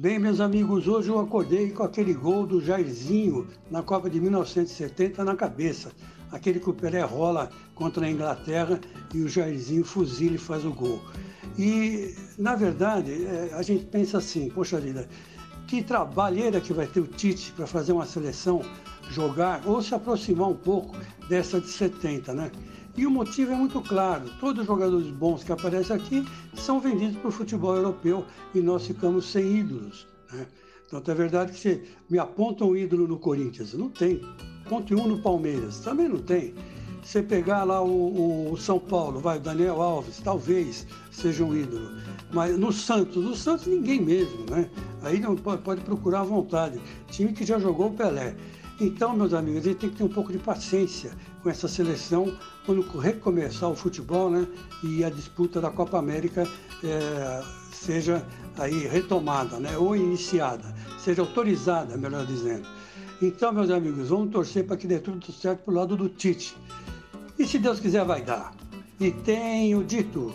Bem, meus amigos, hoje eu acordei com aquele gol do Jairzinho na Copa de 1970 na cabeça. Aquele que o Pelé rola contra a Inglaterra e o Jairzinho fuzila e faz o gol. E, na verdade, é, a gente pensa assim, poxa vida, que trabalheira que vai ter o Tite para fazer uma seleção jogar ou se aproximar um pouco dessa de 70, né? E o motivo é muito claro: todos os jogadores bons que aparecem aqui são vendidos para o futebol europeu e nós ficamos sem ídolos. Né? Então é verdade que você me aponta um ídolo no Corinthians, não tem. Ponte um no Palmeiras, também não tem. Você pegar lá o, o, São Paulo, vai, Daniel Alves, talvez seja um ídolo. Mas no Santos, no Santos ninguém mesmo, né? Aí não pode, pode procurar à vontade. Time que já jogou o Pelé. Então, meus amigos, a gente tem que ter um pouco de paciência com essa seleção quando recomeçar o futebol né, e a disputa da Copa América é, seja aí retomada né, ou iniciada, seja autorizada, melhor dizendo. Então, meus amigos, vamos torcer para que dê tudo certo para o lado do Tite. E se Deus quiser, vai dar. E tenho dito.